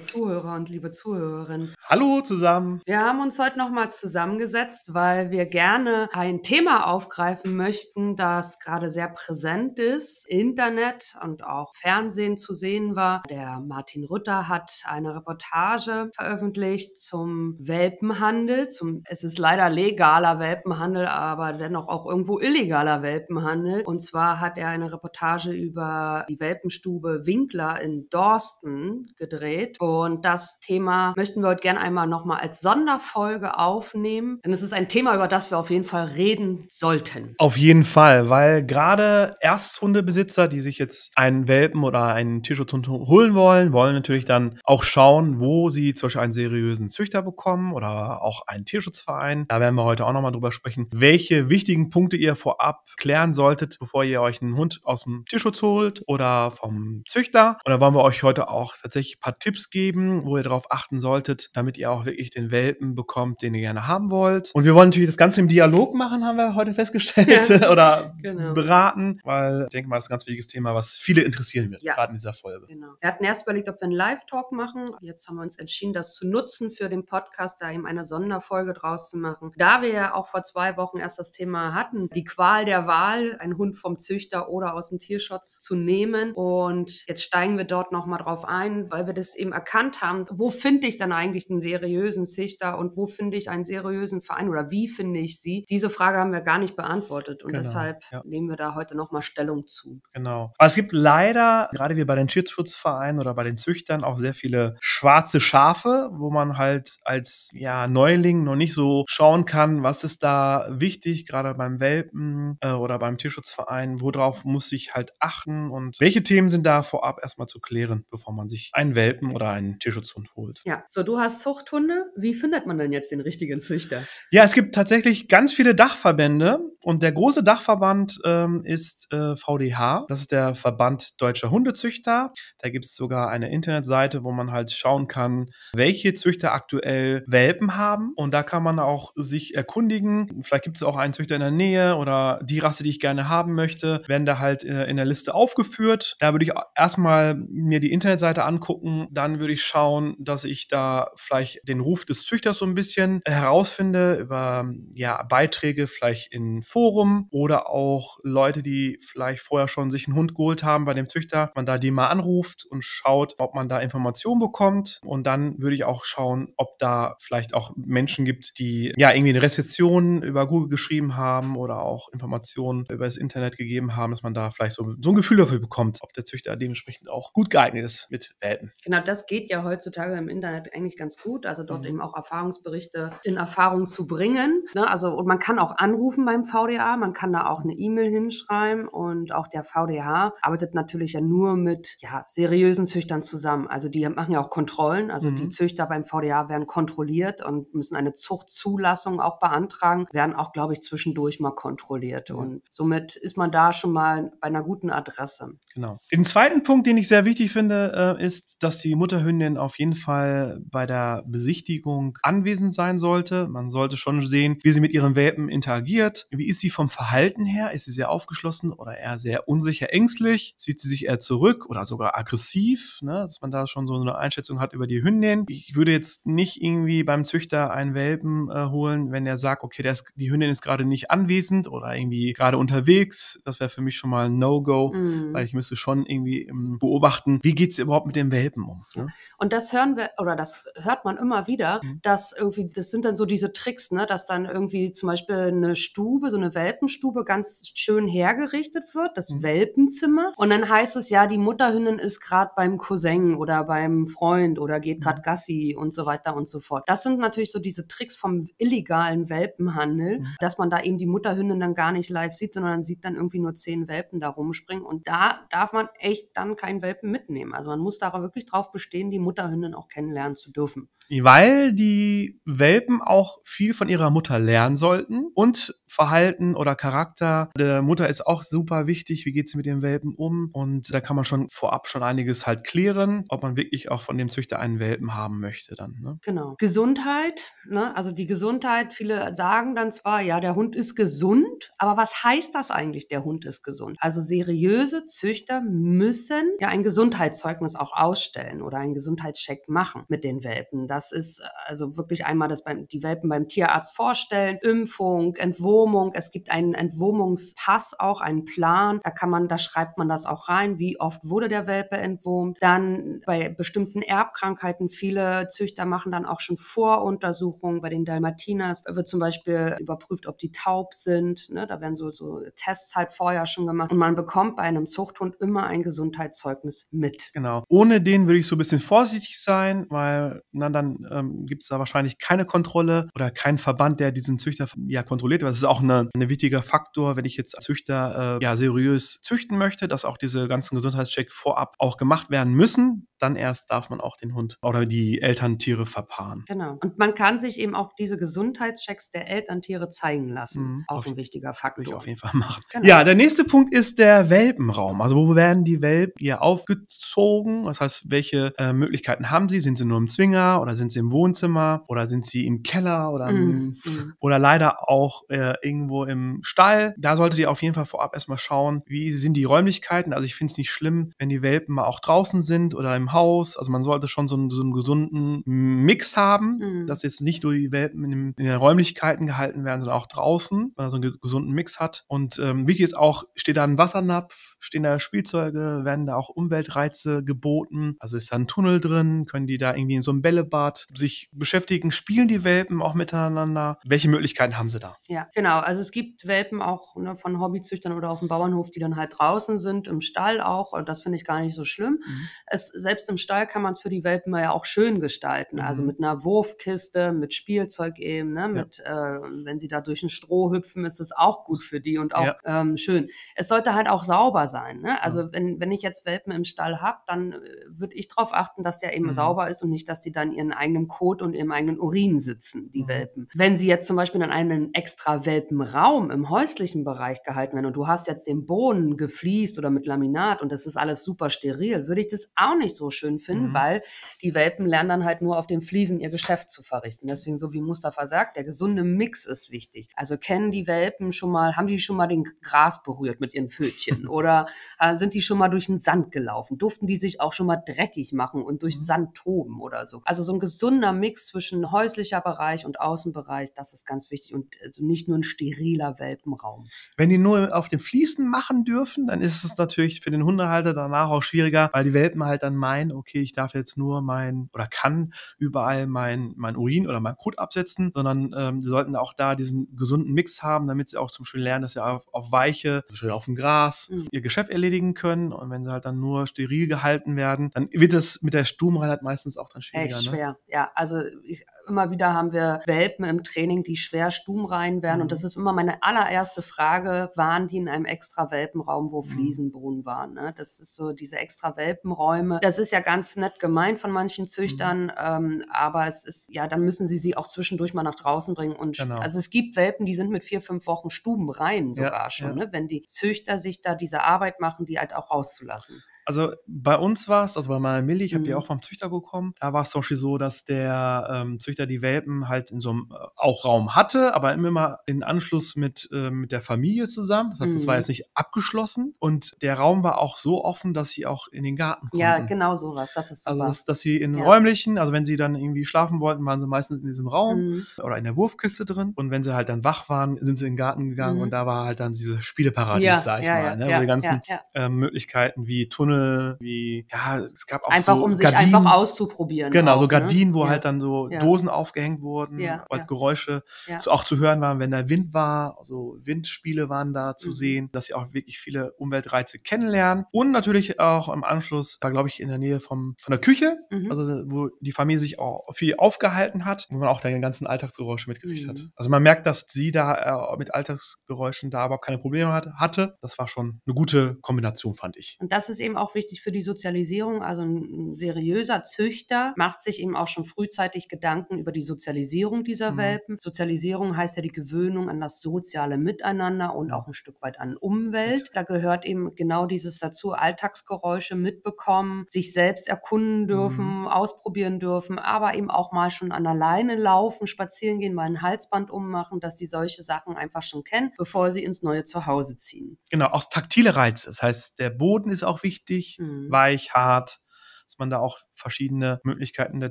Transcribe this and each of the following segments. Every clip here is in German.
Liebe Zuhörer und liebe Zuhörerinnen. Hallo zusammen. Wir haben uns heute nochmal zusammengesetzt, weil wir gerne ein Thema aufgreifen möchten, das gerade sehr präsent ist, Internet und auch Fernsehen zu sehen war. Der Martin Rütter hat eine Reportage veröffentlicht zum Welpenhandel. Zum, es ist leider legaler Welpenhandel, aber dennoch auch irgendwo illegaler Welpenhandel. Und zwar hat er eine Reportage über die Welpenstube Winkler in Dorsten gedreht und das Thema möchten wir heute gerne einmal nochmal als Sonderfolge aufnehmen. Denn es ist ein Thema, über das wir auf jeden Fall reden sollten. Auf jeden Fall, weil gerade Ersthundebesitzer, die sich jetzt einen Welpen oder einen Tierschutzhund holen wollen, wollen natürlich dann auch schauen, wo sie zum Beispiel einen seriösen Züchter bekommen oder auch einen Tierschutzverein. Da werden wir heute auch nochmal drüber sprechen, welche wichtigen Punkte ihr vorab klären solltet, bevor ihr euch einen Hund aus dem Tierschutz holt oder vom Züchter. Und da wollen wir euch heute auch tatsächlich ein paar Tipps geben, wo ihr darauf achten solltet, damit ihr auch wirklich den Welpen bekommt, den ihr gerne haben wollt. Und wir wollen natürlich das Ganze im Dialog machen, haben wir heute festgestellt, ja, oder genau. beraten, weil ich denke mal, das ist ein ganz wichtiges Thema, was viele interessieren wird, ja. gerade in dieser Folge. Genau. Wir hatten erst überlegt, ob wir einen Live-Talk machen. Jetzt haben wir uns entschieden, das zu nutzen für den Podcast, da eben eine Sonderfolge draus zu machen. Da wir ja auch vor zwei Wochen erst das Thema hatten, die Qual der Wahl, einen Hund vom Züchter oder aus dem Tierschutz zu nehmen. Und jetzt steigen wir dort nochmal drauf ein, weil wir das eben erkannt haben, wo finde ich dann eigentlich einen seriösen Züchter und wo finde ich einen seriösen Verein oder wie finde ich sie? Diese Frage haben wir gar nicht beantwortet und genau, deshalb ja. nehmen wir da heute nochmal Stellung zu. Genau. Aber es gibt leider, gerade wie bei den Tierschutzvereinen oder bei den Züchtern, auch sehr viele schwarze Schafe, wo man halt als ja, Neuling noch nicht so schauen kann, was ist da wichtig, gerade beim Welpen äh, oder beim Tierschutzverein, worauf muss ich halt achten und welche Themen sind da vorab erstmal zu klären, bevor man sich einen Welpen oder einen Tierschutzhund holt. Ja, so du hast Zuchthunde. Wie findet man denn jetzt den richtigen Züchter? Ja, es gibt tatsächlich ganz viele Dachverbände und der große Dachverband ähm, ist äh, VDH. Das ist der Verband Deutscher Hundezüchter. Da gibt es sogar eine Internetseite, wo man halt schauen kann, welche Züchter aktuell Welpen haben. Und da kann man auch sich erkundigen. Vielleicht gibt es auch einen Züchter in der Nähe oder die Rasse, die ich gerne haben möchte, werden da halt in, in der Liste aufgeführt. Da würde ich erstmal mir die Internetseite angucken. Dann würde ich schauen, dass ich da vielleicht den Ruf des Züchters so ein bisschen herausfinde über ja, Beiträge vielleicht in Forum oder auch Leute, die vielleicht vorher schon sich einen Hund geholt haben bei dem Züchter, man da die mal anruft und schaut, ob man da Informationen bekommt. Und dann würde ich auch schauen, ob da vielleicht auch Menschen gibt, die ja irgendwie eine Rezession über Google geschrieben haben oder auch Informationen über das Internet gegeben haben, dass man da vielleicht so, so ein Gefühl dafür bekommt, ob der Züchter dementsprechend auch gut geeignet ist mit Welpen. Genau, das geht ja heutzutage im Internet eigentlich ganz gut, also dort mhm. eben auch Erfahrungsberichte in Erfahrung zu bringen. Ne? Also und man kann auch anrufen beim VDA, man kann da auch eine E-Mail hinschreiben und auch der VDA arbeitet natürlich ja nur mit ja, seriösen Züchtern zusammen. Also die machen ja auch Kontrollen, also mhm. die Züchter beim VDA werden kontrolliert und müssen eine Zuchtzulassung auch beantragen, werden auch, glaube ich, zwischendurch mal kontrolliert. Mhm. Und somit ist man da schon mal bei einer guten Adresse. Genau. Den zweiten Punkt, den ich sehr wichtig finde, äh, ist, dass die Mutterhündin auf jeden Fall bei der Besichtigung anwesend sein sollte. Man sollte schon sehen, wie sie mit ihren Welpen interagiert. Wie ist sie vom Verhalten her? Ist sie sehr aufgeschlossen oder eher sehr unsicher, ängstlich? Zieht sie sich eher zurück oder sogar aggressiv? Ne? Dass man da schon so eine Einschätzung hat über die Hündin. Ich würde jetzt nicht irgendwie beim Züchter einen Welpen äh, holen, wenn er sagt, okay, ist, die Hündin ist gerade nicht anwesend oder irgendwie gerade unterwegs. Das wäre für mich schon mal ein No-Go, mm. weil ich müsste schon irgendwie ähm, beobachten, wie geht es überhaupt mit dem Welpen um. Ne? Und das hören wir, oder das hört man immer wieder, mhm. dass irgendwie, das sind dann so diese Tricks, ne, dass dann irgendwie zum Beispiel eine Stube, so eine Welpenstube ganz schön hergerichtet wird, das mhm. Welpenzimmer. Und dann heißt es ja, die Mutterhündin ist gerade beim Cousin oder beim Freund oder geht gerade mhm. Gassi und so weiter und so fort. Das sind natürlich so diese Tricks vom illegalen Welpenhandel, mhm. dass man da eben die Mutterhündin dann gar nicht live sieht, sondern sieht dann irgendwie nur zehn Welpen da rumspringen. Und da darf man echt dann keinen Welpen mitnehmen. Also man muss da wirklich drauf bestehen, die Mutterhündin auch kennenlernen zu dürfen. Weil die Welpen auch viel von ihrer Mutter lernen sollten und Verhalten oder Charakter der Mutter ist auch super wichtig. Wie geht sie mit dem Welpen um? Und da kann man schon vorab schon einiges halt klären, ob man wirklich auch von dem Züchter einen Welpen haben möchte dann. Ne? Genau. Gesundheit, ne? also die Gesundheit, viele sagen dann zwar, ja, der Hund ist gesund, aber was heißt das eigentlich, der Hund ist gesund? Also seriöse Züchter müssen ja ein Gesundheitszeugnis auch ausstellen oder einen Gesundheitscheck machen mit den Welpen. Das ist also wirklich einmal das beim, die Welpen beim Tierarzt vorstellen, Impfung, Entwurmung. Es gibt einen Entwurmungspass auch, einen Plan. Da kann man, da schreibt man das auch rein, wie oft wurde der Welpe entwurmt. Dann bei bestimmten Erbkrankheiten, viele Züchter machen dann auch schon Voruntersuchungen. Bei den Dalmatiners wird zum Beispiel überprüft, ob die taub sind. Ne? Da werden so, so Tests halt vorher schon gemacht. Und man bekommt bei einem Zuchthund immer ein Gesundheitszeugnis mit. Genau. Ohne den würde ich so ein bisschen vorsichtig sein, weil na, dann ähm, gibt es da wahrscheinlich keine Kontrolle oder keinen Verband, der diesen Züchter ja kontrolliert. Das ist auch ein wichtiger Faktor, wenn ich jetzt als Züchter äh, ja seriös züchten möchte, dass auch diese ganzen Gesundheitschecks vorab auch gemacht werden müssen. Dann erst darf man auch den Hund oder die Elterntiere verpaaren. Genau. Und man kann sich eben auch diese Gesundheitschecks der Elterntiere zeigen lassen. Mhm. Auch auf, ein wichtiger Faktor. Ich auf jeden Fall machen. Genau. Ja, der nächste Punkt ist der Welpenraum. Also wo werden die Welpen hier aufgezogen? Das heißt, welche äh, Möglichkeiten haben sie? Sind sie nur im Zwinger oder sind sie im Wohnzimmer oder sind sie im Keller oder, im, mhm. oder leider auch äh, irgendwo im Stall? Da solltet ihr auf jeden Fall vorab erstmal schauen, wie sind die Räumlichkeiten. Also ich finde es nicht schlimm, wenn die Welpen mal auch draußen sind oder im Haus. Also man sollte schon so einen, so einen gesunden Mix haben, mhm. dass jetzt nicht nur die Welpen in, dem, in, den Räumlichkeiten gehalten werden, sondern auch draußen, wenn man so einen gesunden Mix hat. Und ähm, wichtig ist auch, steht da ein Wassernapf, stehen da Spielzeuge, werden da auch Umweltreize geboten. Also ist da ein Tunnel drin, können die da irgendwie in so einem Bällebad sich beschäftigen, spielen die Welpen auch miteinander. Welche Möglichkeiten haben sie da? Ja, genau. Also es gibt Welpen auch ne, von Hobbyzüchtern oder auf dem Bauernhof, die dann halt draußen sind, im Stall auch. Und das finde ich gar nicht so schlimm. Mhm. Es, selbst im Stall kann man es für die Welpen ja auch schön gestalten. Also mhm. Also mit einer Wurfkiste, mit Spielzeug eben, ne? mit, ja. äh, wenn sie da durch ein Stroh hüpfen, ist es auch gut für die und auch ja. ähm, schön. Es sollte halt auch sauber sein. Ne? Also wenn, wenn ich jetzt Welpen im Stall habe, dann äh, würde ich darauf achten, dass der eben mhm. sauber ist und nicht, dass die dann ihren eigenen Kot und ihrem eigenen Urin sitzen, die mhm. Welpen. Wenn sie jetzt zum Beispiel in einem extra Welpenraum im häuslichen Bereich gehalten werden und du hast jetzt den Boden gefliest oder mit Laminat und das ist alles super steril, würde ich das auch nicht so schön finden, mhm. weil die Welpen lernen dann halt nur auf den Fliesen ihr Geschäft zu verrichten. Deswegen, so wie Mustafa sagt, der gesunde Mix ist wichtig. Also kennen die Welpen schon mal, haben die schon mal den Gras berührt mit ihren Pfötchen oder sind die schon mal durch den Sand gelaufen? Durften die sich auch schon mal dreckig machen und durch mhm. Sand toben oder so? Also so ein gesunder Mix zwischen häuslicher Bereich und Außenbereich, das ist ganz wichtig und also nicht nur ein steriler Welpenraum. Wenn die nur auf den Fliesen machen dürfen, dann ist es natürlich für den Hundehalter danach auch schwieriger, weil die Welpen halt dann meinen, okay, ich darf jetzt nur mein oder kann überall mein, mein Urin oder mein Kot absetzen, sondern ähm, sie sollten auch da diesen gesunden Mix haben, damit sie auch zum Beispiel lernen, dass sie auf, auf weiche, zum Beispiel auf dem Gras, mhm. ihr Geschäft erledigen können. Und wenn sie halt dann nur steril gehalten werden, dann wird es mit der Stubenreinheit meistens auch dann schwieriger. Echt ne? schwer, ne? ja. Also ich, immer wieder haben wir Welpen im Training, die schwer stubenrein werden. Mhm. Und das ist immer meine allererste Frage, waren die in einem extra Welpenraum, wo mhm. Fliesenboden waren? Ne? Das ist so diese extra Welpenräume. Das ist ja ganz nett gemeint von manchen Züchtern, mhm. ähm, aber es ist, ja, dann müssen sie sie auch zwischendurch mal nach draußen bringen. Und genau. also es gibt Welpen, die sind mit vier, fünf Wochen stubenrein sogar ja, schon, ja. Ne? wenn die Züchter sich da diese Arbeit machen, die halt auch rauszulassen. Also bei uns war es, also bei meiner Milli, ich habe die mhm. auch vom Züchter bekommen, da war es zum Beispiel so, dass der ähm, Züchter die Welpen halt in so einem äh, auch Raum hatte, aber immer in Anschluss mit, äh, mit der Familie zusammen. Das heißt, es mhm. war jetzt nicht abgeschlossen und der Raum war auch so offen, dass sie auch in den Garten konnten. Ja, genau sowas. Das ist super. Also dass, dass sie in ja. räumlichen, also wenn sie dann irgendwie schlafen wollten, waren sie meistens in diesem Raum mhm. oder in der Wurfkiste drin und wenn sie halt dann wach waren, sind sie in den Garten gegangen mhm. und da war halt dann dieses Spieleparadies, ja, sag ich ja, mal, ne? Ja, die ganzen äh, Möglichkeiten wie Tunnel Wie, ja, es gab auch einfach so um sich Gardinen, einfach auszuprobieren. Genau, auch, so ne? Gardinen, wo ja. halt dann so Ja. Dosen aufgehängt wurden, Ja, weil ja. Geräusche so auch zu hören waren, wenn da Wind war. Also Windspiele waren da zu Mhm. sehen, dass sie auch wirklich viele Umweltreize kennenlernen. Und natürlich auch im Anschluss war, glaube ich, in der Nähe vom, von der Küche, Mhm. also wo die Familie sich auch viel aufgehalten hat, wo man auch die ganzen Alltagsgeräusche mitgekriegt hat. Mhm. Also man merkt, dass sie da äh, mit Alltagsgeräuschen da überhaupt keine Probleme hat, hatte. Das war schon eine gute Kombination, fand ich. Und das ist eben auch wichtig für die Sozialisierung. Also ein, seriöser Züchter macht sich eben auch schon frühzeitig Gedanken über die Sozialisierung dieser Mhm. Welpen. Sozialisierung heißt ja die Gewöhnung an das soziale Miteinander und Mhm. auch ein Stück weit an Umwelt. Da gehört eben genau dieses dazu, Alltagsgeräusche mitbekommen, sich selbst erkunden dürfen, ausprobieren dürfen, aber eben auch mal schon an der Leine laufen, spazieren gehen, mal ein Halsband ummachen, dass sie solche Sachen einfach schon kennen, bevor sie ins neue Zuhause ziehen. Genau, auch taktile Reize. Das heißt, der Boden ist auch wichtig, Mhm. weich, hart, dass man da auch verschiedene Möglichkeiten der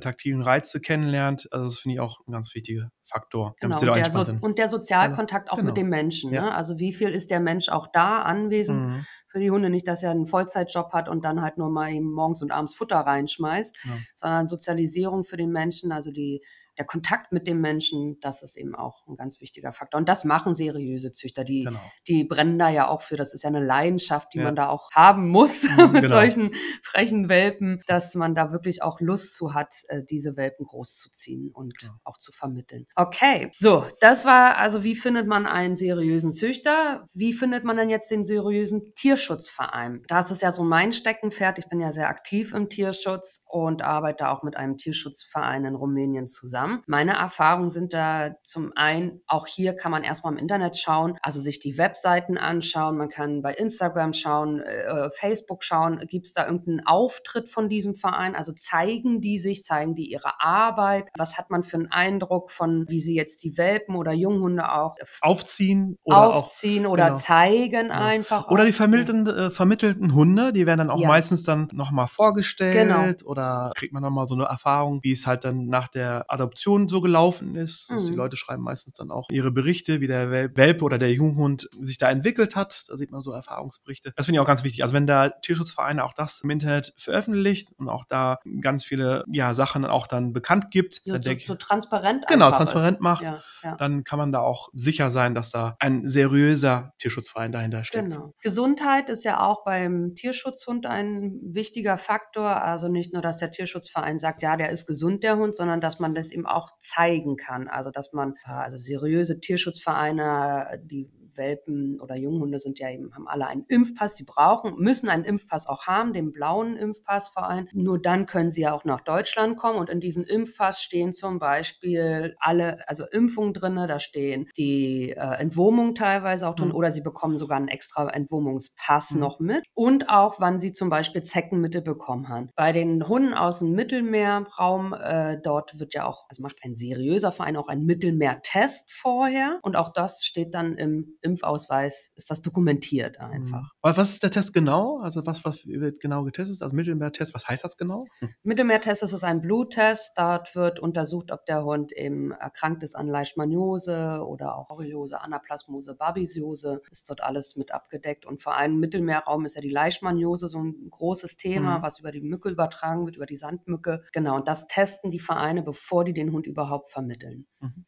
taktilen Reize kennenlernt. Also das finde ich auch ein ganz wichtiger Faktor, Genau, damit sie da und der, entspannt so, sind. und der Sozialkontakt auch Genau. mit dem Menschen. Ja. Ne? Also wie viel ist der Mensch auch da anwesend Mhm. für die Hunde? Nicht, dass er einen Vollzeitjob hat und dann halt nur mal eben morgens und abends Futter reinschmeißt, Ja. sondern Sozialisierung für den Menschen, also die, der Kontakt mit dem Menschen, das ist eben auch ein ganz wichtiger Faktor. Und das machen seriöse Züchter. Die, Genau. die brennen da ja auch für. Das ist ja eine Leidenschaft, die Ja. man da auch haben muss Mhm, mit genau. solchen frechen Welpen, dass man da wirklich auch Lust zu hat, äh, diese Welpen großzuziehen und Ja. auch zu vermitteln. Okay, so, das war also, wie findet man einen seriösen Züchter? Wie findet man denn jetzt den seriösen Tierschutzverein? Das ist ja so mein Steckenpferd. Ich bin ja sehr aktiv im Tierschutz und arbeite auch mit einem Tierschutzverein in Rumänien zusammen. Meine Erfahrungen sind da zum einen, auch hier kann man erstmal im Internet schauen, also sich die Webseiten anschauen, man kann bei Instagram schauen, äh, Facebook schauen, gibt es da irgendeinen Auftritt von diesem Verein? Also zeigen die sich, zeigen die ihre Arbeit? Was hat man für einen Eindruck von, wie sie jetzt die Welpen oder Junghunde auch Aufziehen oder auch aufziehen oder genau. zeigen Genau. einfach? Oder auch. die vermittelten, äh, vermittelten Hunde, die werden dann auch Ja. meistens dann nochmal vorgestellt Genau. oder kriegt man nochmal so eine Erfahrung, wie es halt dann nach der Adoption so gelaufen ist. Also Mhm. die Leute schreiben meistens dann auch ihre Berichte, wie der Wel- Welpe oder der Junghund sich da entwickelt hat. Da sieht man so Erfahrungsberichte. Das finde ich auch ganz wichtig. Also wenn da Tierschutzvereine auch das im Internet veröffentlicht und auch da ganz viele ja, Sachen auch dann bekannt gibt, Ja, dann so, ich, so transparent Genau, transparent ist. macht. Ja, ja. dann kann man da auch sicher sein, dass da ein seriöser Tierschutzverein dahinter steckt. Genau. Gesundheit ist ja auch beim Tierschutzhund ein wichtiger Faktor. Also nicht nur, dass der Tierschutzverein sagt, ja, der ist gesund, der Hund, sondern dass man das eben auch zeigen kann. Also dass man, äh, also seriöse Tierschutzvereine, die Welpen oder Junghunde sind ja eben, haben alle einen Impfpass. Sie brauchen, müssen einen Impfpass auch haben, den blauen Impfpass vor allem. Nur dann können sie ja auch nach Deutschland kommen. Und in diesem Impfpass stehen zum Beispiel alle, also Impfungen drinne. Da stehen die äh, Entwurmungen teilweise auch drin Mhm. oder sie bekommen sogar einen extra Entwurmungspass Mhm. noch mit. Und auch, wann sie zum Beispiel Zeckenmittel bekommen haben. Bei den Hunden aus dem Mittelmeerraum, äh, dort wird ja auch, also macht ein seriöser Verein auch einen Mittelmeertest vorher. Und auch das steht dann im Impfausweis, ist das dokumentiert einfach. Mhm. Aber was ist der Test genau? Also was, was wird genau getestet? Also Mittelmeertest, was heißt das genau? Mittelmeertest ist es ein Bluttest. Dort wird untersucht, ob der Hund eben erkrankt ist an Leishmaniose oder auch Borreliose, Anaplasmose, Babesiose. Ist dort alles mit abgedeckt. Und vor allem im Mittelmeerraum ist ja die Leishmaniose so ein großes Thema, Mhm. was über die Mücke übertragen wird, über die Sandmücke. Genau, und das testen die Vereine, bevor die den Hund überhaupt vermitteln.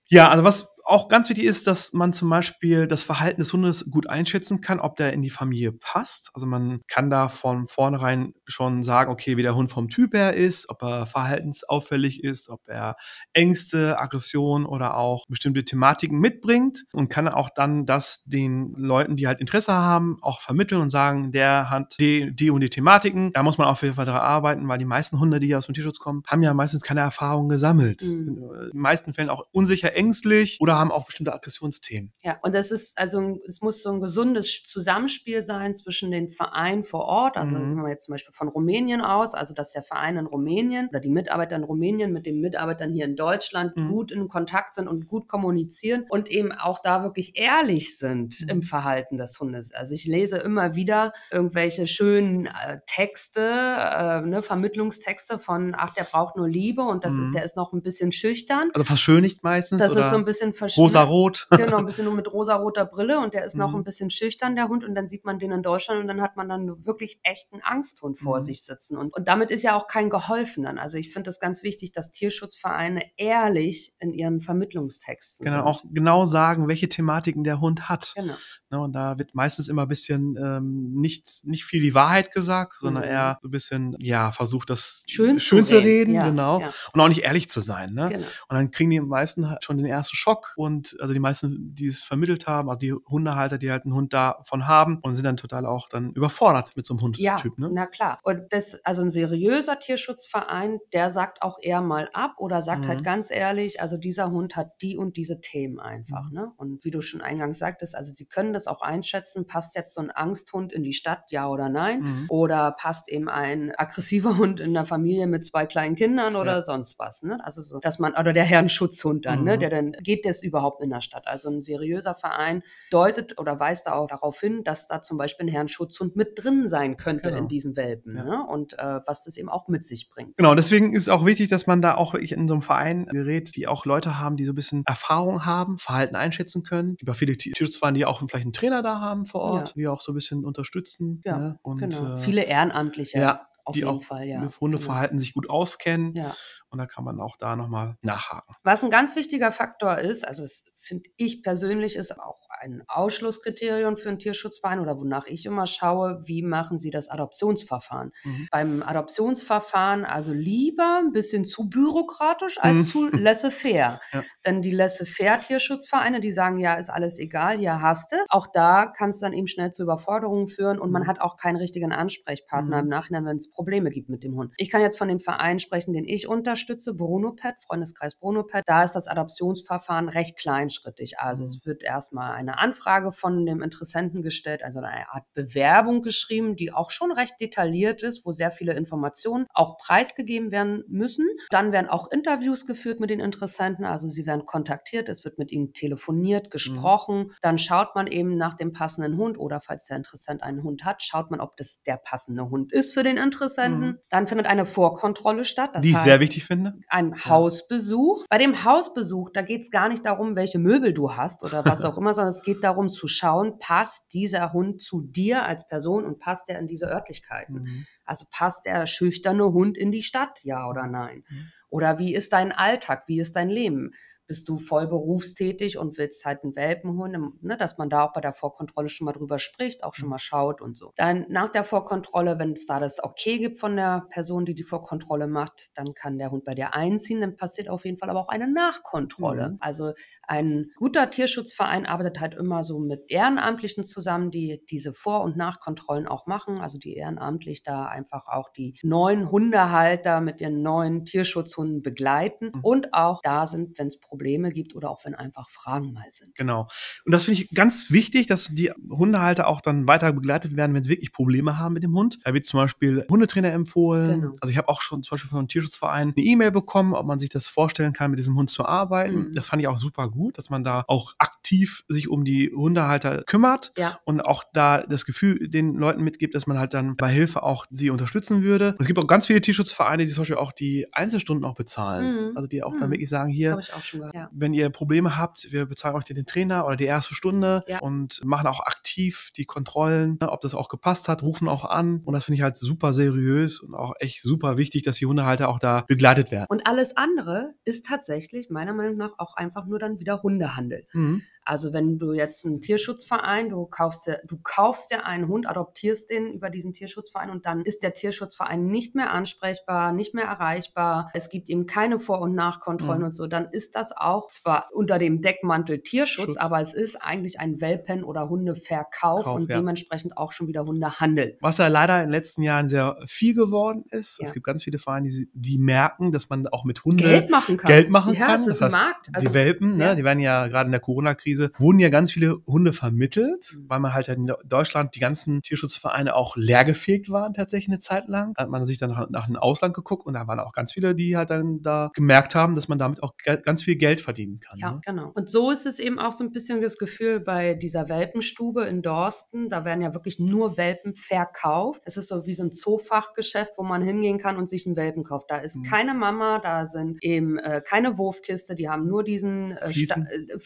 Ja, also was auch ganz wichtig ist, dass man zum Beispiel das Verhalten des Hundes gut einschätzen kann, ob der in die Familie passt. Also man kann da von vornherein schon sagen, okay, wie der Hund vom Typ her ist, ob er verhaltensauffällig ist, ob er Ängste, Aggression oder auch bestimmte Thematiken mitbringt und kann auch dann das den Leuten, die halt Interesse haben, auch vermitteln und sagen, der hat die, die und die Thematiken. Da muss man auf jeden Fall daran arbeiten, weil die meisten Hunde, die aus dem Tierschutz kommen, haben ja meistens keine Erfahrung gesammelt. Mhm. In den meisten Fällen auch unsicher, ängstlich oder haben auch bestimmte Aggressionsthemen. Ja, und das ist, also es muss so ein gesundes Zusammenspiel sein zwischen den Vereinen vor Ort, also Mhm. wenn wir jetzt zum Beispiel von Rumänien aus, also dass der Verein in Rumänien oder die Mitarbeiter in Rumänien mit den Mitarbeitern hier in Deutschland Mhm. gut in Kontakt sind und gut kommunizieren und eben auch da wirklich ehrlich sind Mhm. im Verhalten des Hundes. Also ich lese immer wieder irgendwelche schönen äh, Texte, äh, ne, Vermittlungstexte von, ach, der braucht nur Liebe und das Mhm. ist, der ist noch ein bisschen schüchtern. Also verschönigt meistens. Das oder ist so ein bisschen verschieden. rosa-rot. Genau, ein bisschen nur mit rosa-roter Brille und der ist noch Mhm. ein bisschen schüchtern, der Hund. Und dann sieht man den in Deutschland und dann hat man dann wirklich echt einen Angsthund vor Mhm. sich sitzen. Und, und damit ist ja auch kein geholfen dann. Also ich finde es ganz wichtig, dass Tierschutzvereine ehrlich in ihren Vermittlungstexten Genau, sind. auch genau sagen, welche Thematiken der Hund hat. Genau. Ne, und da wird meistens immer ein bisschen ähm, nicht, nicht viel die Wahrheit gesagt, sondern Mhm. eher so ein bisschen, ja, versucht das Schön, schön zu reden, Ja, genau. Ja, Und auch nicht ehrlich zu sein. Ne? genau. Und dann kriegen die meisten halt schon den ersten Schock und also die meisten, die es vermittelt haben, also die Hundehalter, die halt einen Hund davon haben und sind dann total auch dann überfordert mit so einem Ja, Hundtyp. Ne? na klar. Und das, also ein seriöser Tierschutzverein, der sagt auch eher mal ab oder sagt Mhm. halt ganz ehrlich, also dieser Hund hat die und diese Themen einfach. Mhm. Ne? Und wie du schon eingangs sagtest, also sie können das auch einschätzen, passt jetzt so ein Angsthund in die Stadt, ja oder nein? Mhm. Oder passt eben ein aggressiver Hund in der Familie mit zwei kleinen Kindern oder Ja. sonst was. Ne? Also so, dass man, oder der Herrenschutzhund dann, ne? Mhm. der dann, geht das überhaupt in der Stadt? Also ein seriöser Verein deutet oder weist da auch darauf hin, dass da zum Beispiel ein Herrenschutzhund mit drin sein könnte Genau. in diesen Welpen. Ja. Ne? Und äh, was das eben auch mit sich bringt. Genau, deswegen ist auch wichtig, dass man da auch wirklich in so einem Verein gerät, die auch Leute haben, die so ein bisschen Erfahrung haben, Verhalten einschätzen können. Es gibt auch viele Tierschutzvereine, die auch vielleicht einen Trainer da haben vor Ort, Ja. die auch so ein bisschen unterstützen. Ja, ne? und, genau. äh, Viele Ehrenamtliche ja, auf die jeden auch Fall, ja. mit Hundeverhalten sich gut auskennen. Ja. Und da kann man auch da nochmal nachhaken. Was ein ganz wichtiger Faktor ist, also finde ich persönlich, ist auch ein Ausschlusskriterium für einen Tierschutzverein oder wonach ich immer schaue, wie machen sie das Adoptionsverfahren. Mhm. Beim Adoptionsverfahren also lieber ein bisschen zu bürokratisch als Mhm. zu laissez-faire. Ja. Denn die Laissez-faire-Tierschutzvereine, die sagen, ja, ist alles egal, hier hast du. Auch da kann es dann eben schnell zu Überforderungen führen und man Mhm. hat auch keinen richtigen Ansprechpartner Mhm. im Nachhinein, wenn es Probleme gibt mit dem Hund. Ich kann jetzt von dem Verein sprechen, den ich unterstütze, Brunopet, Freundeskreis Brunopet. Da ist das Adoptionsverfahren recht kleinschrittig. Also Mhm. es wird erstmal eine Anfrage von dem Interessenten gestellt, also eine Art Bewerbung geschrieben, die auch schon recht detailliert ist, wo sehr viele Informationen auch preisgegeben werden müssen. Dann werden auch Interviews geführt mit den Interessenten, also sie werden kontaktiert, es wird mit ihnen telefoniert, gesprochen. Dann schaut man eben nach dem passenden Hund oder falls der Interessent einen Hund hat, schaut man, ob das der passende Hund ist für den Interessenten. Mhm. Dann findet eine Vorkontrolle statt. Das die ich heißt, sehr wichtig finde. ein Hausbesuch. Bei dem Hausbesuch, da geht es gar nicht darum, welche Möbel du hast oder was auch immer, sondern es geht darum zu schauen, passt dieser Hund zu dir als Person und passt er in diese Örtlichkeiten. Mhm. Also passt der schüchterne Hund in die Stadt, ja oder nein? Mhm. Oder wie ist dein Alltag, wie ist dein Leben? Bist du voll berufstätig und willst halt einen Welpen holen, ne, dass man da auch bei der Vorkontrolle schon mal drüber spricht, auch schon Mhm. mal schaut und so. Dann nach der Vorkontrolle, wenn es da das Okay gibt von der Person, die die Vorkontrolle macht, dann kann der Hund bei dir einziehen. Dann passiert auf jeden Fall aber auch eine Nachkontrolle. Mhm. Also ein guter Tierschutzverein arbeitet halt immer so mit Ehrenamtlichen zusammen, die diese Vor- und Nachkontrollen auch machen. Also die ehrenamtlich da einfach auch die neuen Hundehalter mit den neuen Tierschutzhunden begleiten Mhm. und auch da sind, wenn es Probleme gibt oder auch wenn einfach Fragen mal sind. Genau. Und das finde ich ganz wichtig, dass die Hundehalter auch dann weiter begleitet werden, wenn sie wirklich Probleme haben mit dem Hund. Da wird zum Beispiel Hundetrainer empfohlen. Genau. Also ich habe auch schon zum Beispiel von einem Tierschutzverein eine E-Mail bekommen, ob man sich das vorstellen kann, mit diesem Hund zu arbeiten. Mhm. Das fand ich auch super gut, dass man da auch aktiv sich um die Hundehalter kümmert Ja. und auch da das Gefühl den Leuten mitgibt, dass man halt dann bei Hilfe auch sie unterstützen würde. Es gibt auch ganz viele Tierschutzvereine, die zum Beispiel auch die Einzelstunden auch bezahlen. Mhm. Also die auch Mhm. dann wirklich sagen, hier, Ja. wenn ihr Probleme habt, wir bezahlen euch den Trainer oder die erste Stunde Ja. und machen auch aktiv die Kontrollen, ne, ob das auch gepasst hat, rufen auch an. Und das finde ich halt super seriös und auch echt super wichtig, dass die Hundehalter auch da begleitet werden. Und alles andere ist tatsächlich meiner Meinung nach auch einfach nur dann wieder Hundehandel. Mhm. Also wenn du jetzt einen Tierschutzverein, du kaufst ja, du kaufst ja einen Hund, adoptierst den über diesen Tierschutzverein und dann ist der Tierschutzverein nicht mehr ansprechbar, nicht mehr erreichbar. Es gibt eben keine Vor- und Nachkontrollen Mhm. und so. Dann ist das auch zwar unter dem Deckmantel Tierschutz, Schutz. aber es ist eigentlich ein Welpen- oder Hundeverkauf Kauf, und ja. dementsprechend auch schon wieder Hundehandel. Was ja leider in den letzten Jahren sehr viel geworden ist. Ja. Es gibt ganz viele Vereine, die, die merken, dass man auch mit Hunde Geld machen kann. Geld machen ja, kann. es ist das heißt, Markt. Also, die Welpen, ne, die werden ja gerade in der Corona-Krise Corona-Krise wurden ja ganz viele Hunde vermittelt, weil man halt in Deutschland die ganzen Tierschutzvereine auch leergefegt waren tatsächlich eine Zeit lang. Da hat man sich dann nach, nach dem Ausland geguckt und da waren auch ganz viele, die halt dann da gemerkt haben, dass man damit auch ganz viel Geld verdienen kann. Ja, ne? genau. Und so ist es eben auch so ein bisschen das Gefühl bei dieser Welpenstube in Dorsten. Da werden ja wirklich nur Welpen verkauft. Es ist so wie so ein Zoofachgeschäft, wo man hingehen kann und sich einen Welpen kauft. Da ist mhm. keine Mama, da sind eben äh, keine Wurfkiste, die haben nur diesen äh, Fliesen. äh,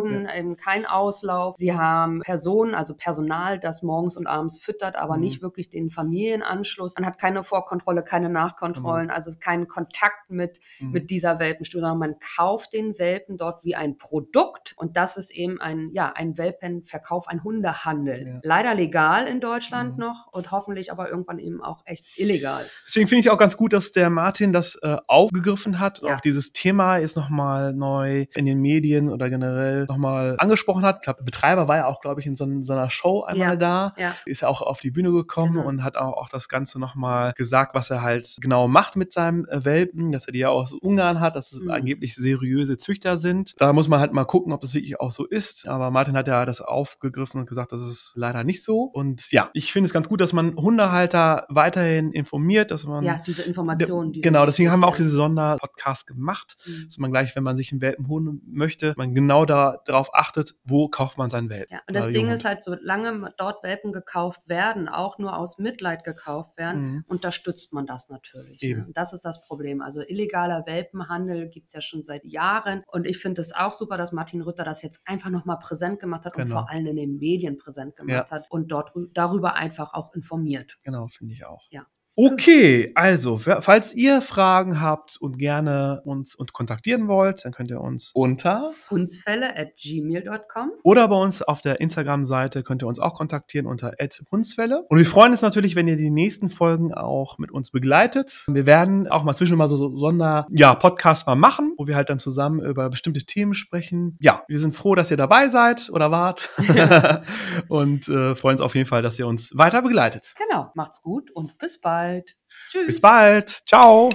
Fliesenboden, ja. eben kein Auslauf. Sie haben Personen, also Personal, das morgens und abends füttert, aber mhm. nicht wirklich den Familienanschluss. Man hat keine Vorkontrolle, keine Nachkontrollen, mhm. also keinen Kontakt mit, mhm. mit dieser Welpenstube, sondern man kauft den Welpen dort wie ein Produkt und das ist eben ein, ja, ein Welpenverkauf, ein Hundehandel. Ja. Leider legal in Deutschland mhm. noch und hoffentlich aber irgendwann eben auch echt illegal. Deswegen finde ich auch ganz gut, dass der Martin das äh, aufgegriffen hat. Ja. Auch dieses Thema ist nochmal neu in den Medien oder generell nochmal angesprochen hat. Ich glaube, Betreiber war ja auch, glaube ich, in so, so, einer Show einmal ja. da. Ja. Ist ja auch auf die Bühne gekommen genau. und hat auch, auch das Ganze nochmal gesagt, was er halt genau macht mit seinem äh, Welpen, dass er die ja aus Ungarn hat, dass es mhm. angeblich seriöse Züchter sind. Da muss man halt mal gucken, ob das wirklich auch so ist. Aber Martin hat ja das aufgegriffen und gesagt, das ist leider nicht so. Und ja, ich finde es ganz gut, dass man Hundehalter weiterhin informiert, dass man. Ja, diese Informationen. Diese genau, deswegen haben wir auch diese Sonderpodcast gemacht, mhm. dass man gleich, wenn man sich einen Welpen holen möchte, man genau da, darauf achtet, wo kauft man seinen Welpen. Ja, und das Ding ist halt, solange dort Welpen gekauft werden, auch nur aus Mitleid gekauft werden, mhm. unterstützt man das natürlich. Eben. Ne? Das ist das Problem. Also illegaler Welpenhandel gibt es ja schon seit Jahren. Und ich finde es auch super, dass Martin Rütter das jetzt einfach nochmal präsent gemacht hat genau. und vor allem in den Medien präsent gemacht ja. hat und dort darüber einfach auch informiert. Genau, finde ich auch. Ja. Okay, also, falls ihr Fragen habt und gerne uns, uns kontaktieren wollt, dann könnt ihr uns unter hundsfälle at gmail.com oder bei uns auf der Instagram-Seite könnt ihr uns auch kontaktieren unter hundsfälle. Und wir freuen uns natürlich, wenn ihr die nächsten Folgen auch mit uns begleitet. Wir werden auch mal zwischen mal so, so Sonder, ja, Podcast mal machen, wo wir halt dann zusammen über bestimmte Themen sprechen. Ja, wir sind froh, dass ihr dabei seid oder wart und äh, freuen uns auf jeden Fall, dass ihr uns weiter begleitet. Genau, macht's gut und bis bald bald. Tschüss. Bis bald. Ciao.